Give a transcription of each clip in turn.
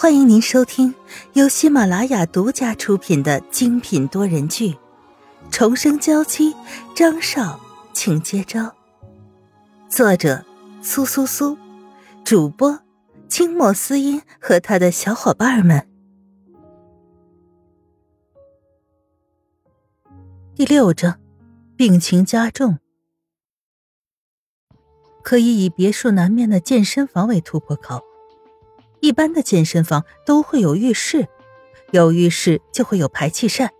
欢迎您收听由喜马拉雅独家出品的精品多人剧《重生娇妻》，张少，请接招。作者：苏苏苏，主播：清末思音和他的小伙伴们。第六章，病情加重，可以以别墅南面的健身房为突破口。一般的健身房都会有浴室，有浴室就会有排气扇。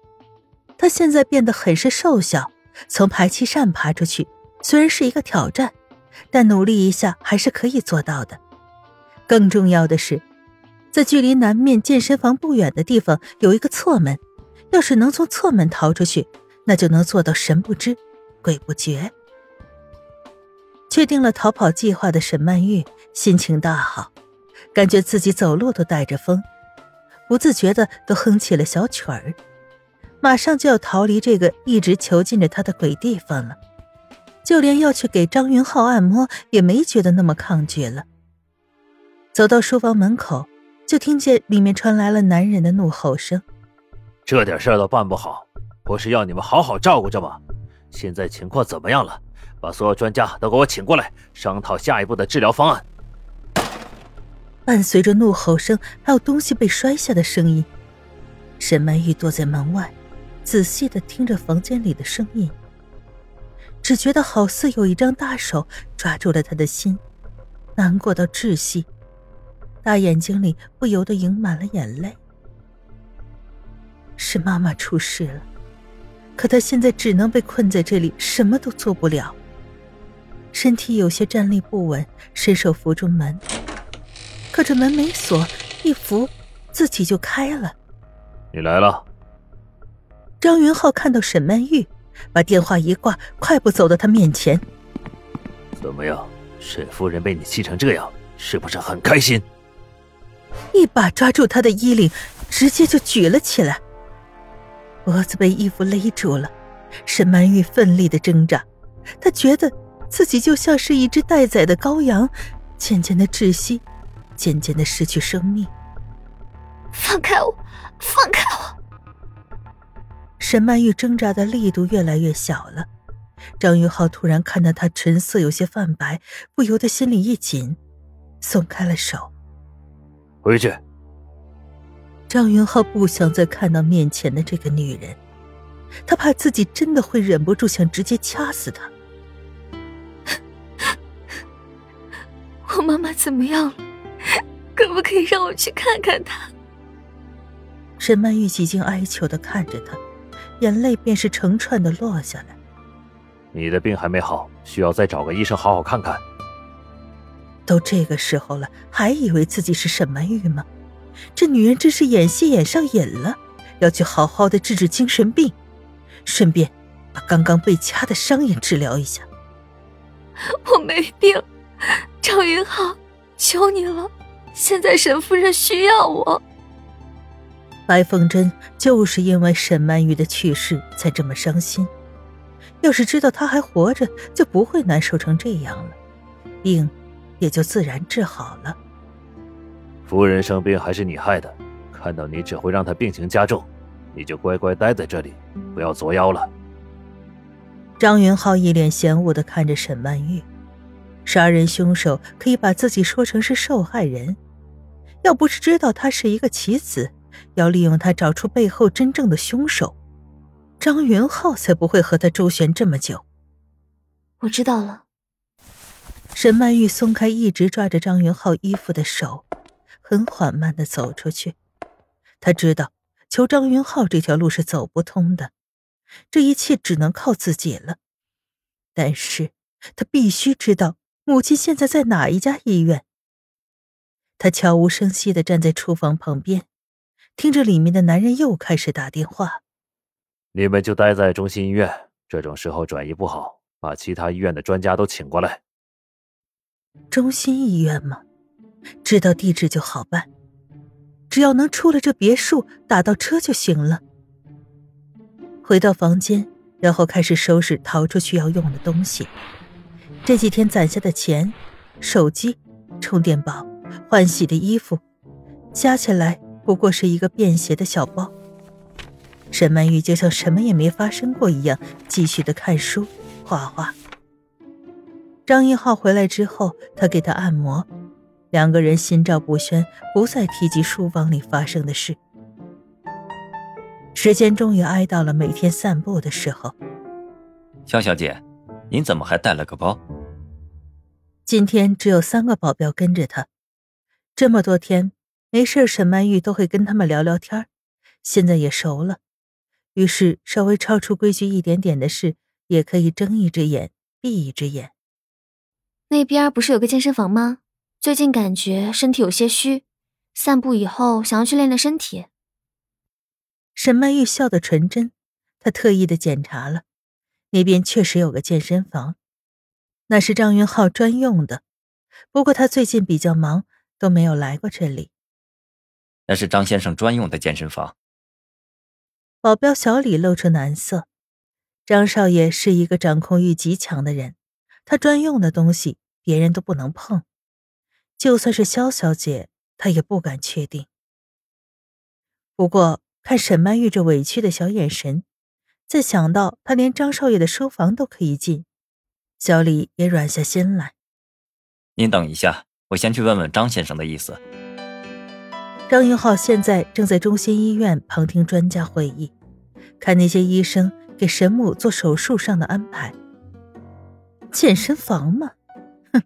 他现在变得很是瘦小，从排气扇爬出去虽然是一个挑战，但努力一下还是可以做到的。更重要的是，在距离南面健身房不远的地方有一个侧门，要是能从侧门逃出去，那就能做到神不知鬼不觉。确定了逃跑计划的沈曼玉心情大好。感觉自己走路都带着风，不自觉的都哼起了小曲儿。马上就要逃离这个一直囚禁着他的鬼地方了，就连要去给张云浩按摩也没觉得那么抗拒了。走到书房门口，就听见里面传来了男人的怒吼声：“这点事儿都办不好，不是要你们好好照顾着吗？现在情况怎么样了？把所有专家都给我请过来，商讨下一步的治疗方案。”伴随着怒吼声，还有东西被摔下的声音。沈曼玉躲在门外，仔细的听着房间里的声音，只觉得好似有一张大手抓住了他的心，难过到窒息，大眼睛里不由得盈满了眼泪。是妈妈出事了，可她现在只能被困在这里，什么都做不了。身体有些站立不稳，伸手扶住门。可这门没锁，一扶，自己就开了。你来了。张云浩看到沈曼玉，把电话一挂，快步走到她面前。怎么样，沈夫人被你气成这样，是不是很开心？一把抓住她的衣领，直接就举了起来。脖子被衣服勒住了，沈曼玉奋力的挣扎，她觉得自己就像是一只待宰的羔羊，渐渐的窒息。渐渐的失去生命。放开我！放开我！沈曼玉挣扎的力度越来越小了。张云浩突然看到她唇色有些泛白，不由得心里一紧，松开了手。回去。张云浩不想再看到面前的这个女人，他怕自己真的会忍不住想直接掐死她。我妈妈怎么样了？可不可以让我去看看他？沈曼玉几经哀求的看着他，眼泪便是成串的落下来。你的病还没好，需要再找个医生好好看看。都这个时候了，还以为自己是沈曼玉吗？这女人真是演戏演上瘾了，要去好好的治治精神病，顺便把刚刚被掐的伤也治疗一下。我没病，赵云浩。求你了，现在沈夫人需要我。白凤珍就是因为沈曼玉的去世才这么伤心，要是知道她还活着，就不会难受成这样了，病也就自然治好了。夫人生病还是你害的，看到你只会让她病情加重，你就乖乖待在这里，不要作妖了。张云浩一脸嫌恶的看着沈曼玉。杀人凶手可以把自己说成是受害人，要不是知道他是一个棋子，要利用他找出背后真正的凶手，张云浩才不会和他周旋这么久。我知道了。沈曼玉松开一直抓着张云浩衣服的手，很缓慢的走出去。他知道求张云浩这条路是走不通的，这一切只能靠自己了。但是他必须知道。母亲现在在哪一家医院？他悄无声息的站在厨房旁边，听着里面的男人又开始打电话。你们就待在中心医院，这种时候转移不好，把其他医院的专家都请过来。中心医院吗？知道地址就好办，只要能出了这别墅，打到车就行了。回到房间，然后开始收拾逃出去要用的东西。这几天攒下的钱、手机、充电宝、换洗的衣服，加起来不过是一个便携的小包。沈曼玉就像什么也没发生过一样，继续的看书、画画。张一浩回来之后，他给他按摩，两个人心照不宣，不再提及书房里发生的事。时间终于挨到了每天散步的时候。肖小姐，您怎么还带了个包？今天只有三个保镖跟着他，这么多天没事，沈曼玉都会跟他们聊聊天现在也熟了，于是稍微超出规矩一点点的事，也可以睁一只眼闭一只眼。那边不是有个健身房吗？最近感觉身体有些虚，散步以后想要去练练身体。沈曼玉笑得纯真，她特意的检查了，那边确实有个健身房，那是张云浩专用的。不过他最近比较忙，都没有来过这里。那是张先生专用的健身房。保镖小李露出难色。张少爷是一个掌控欲极强的人，他专用的东西别人都不能碰，就算是萧小姐，他也不敢确定。不过。看沈曼玉这委屈的小眼神，再想到他连张少爷的书房都可以进，小李也软下心来。您等一下，我先去问问张先生的意思。张云浩现在正在中心医院旁听专家会议，看那些医生给沈母做手术上的安排。健身房嘛，哼，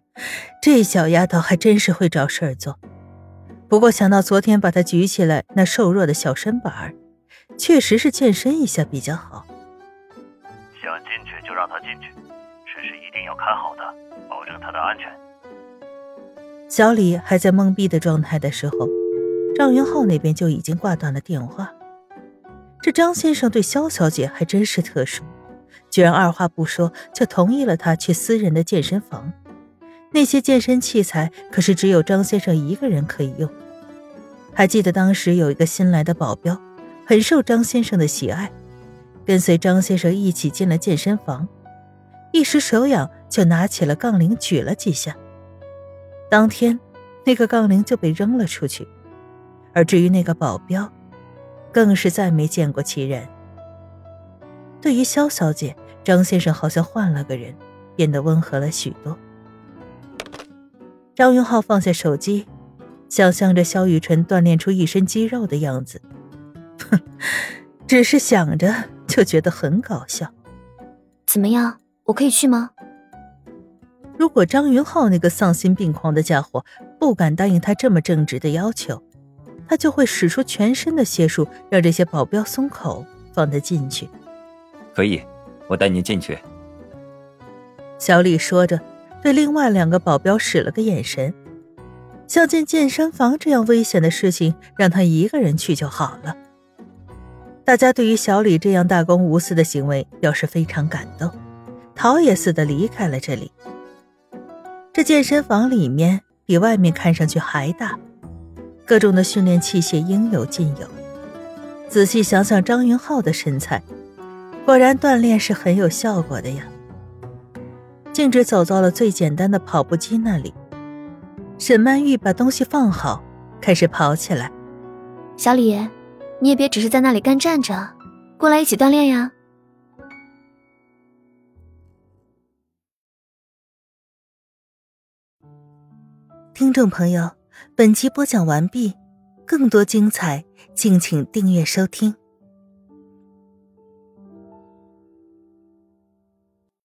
这小丫头还真是会找事儿做。不过想到昨天把她举起来那瘦弱的小身板儿，确实是健身一下比较好。想进去就让他进去，只是一定要看好他，保证他的安全。小李还在懵逼的状态的时候，张云浩那边就已经挂断了电话。这张先生对肖小姐还真是特殊，居然二话不说就同意了他去私人的健身房。那些健身器材可是只有张先生一个人可以用。还记得当时有一个新来的保镖，很受张先生的喜爱，跟随张先生一起进了健身房，一时手痒就拿起了杠铃举了几下。当天，那个杠铃就被扔了出去。而至于那个保镖，更是再没见过其人。对于肖小姐，张先生好像换了个人，变得温和了许多。张云浩放下手机，想象着萧雨辰锻炼出一身肌肉的样子，哼，只是想着就觉得很搞笑。怎么样，我可以去吗？如果张云浩那个丧心病狂的家伙不敢答应他这么正直的要求，他就会使出全身的解数，让这些保镖松口，放他进去。可以，我带你进去。小李说着。对另外两个保镖使了个眼神，像进健身房这样危险的事情，让他一个人去就好了。大家对于小李这样大公无私的行为表示非常感动，逃也似的离开了这里。这健身房里面比外面看上去还大，各种的训练器械应有尽有。仔细想想张云浩的身材，果然锻炼是很有效果的呀。径直走到了最简单的跑步机那里，沈曼玉把东西放好，开始跑起来。小李，你也别只是在那里干站着，过来一起锻炼呀！听众朋友，本集播讲完毕，更多精彩，敬请订阅收听。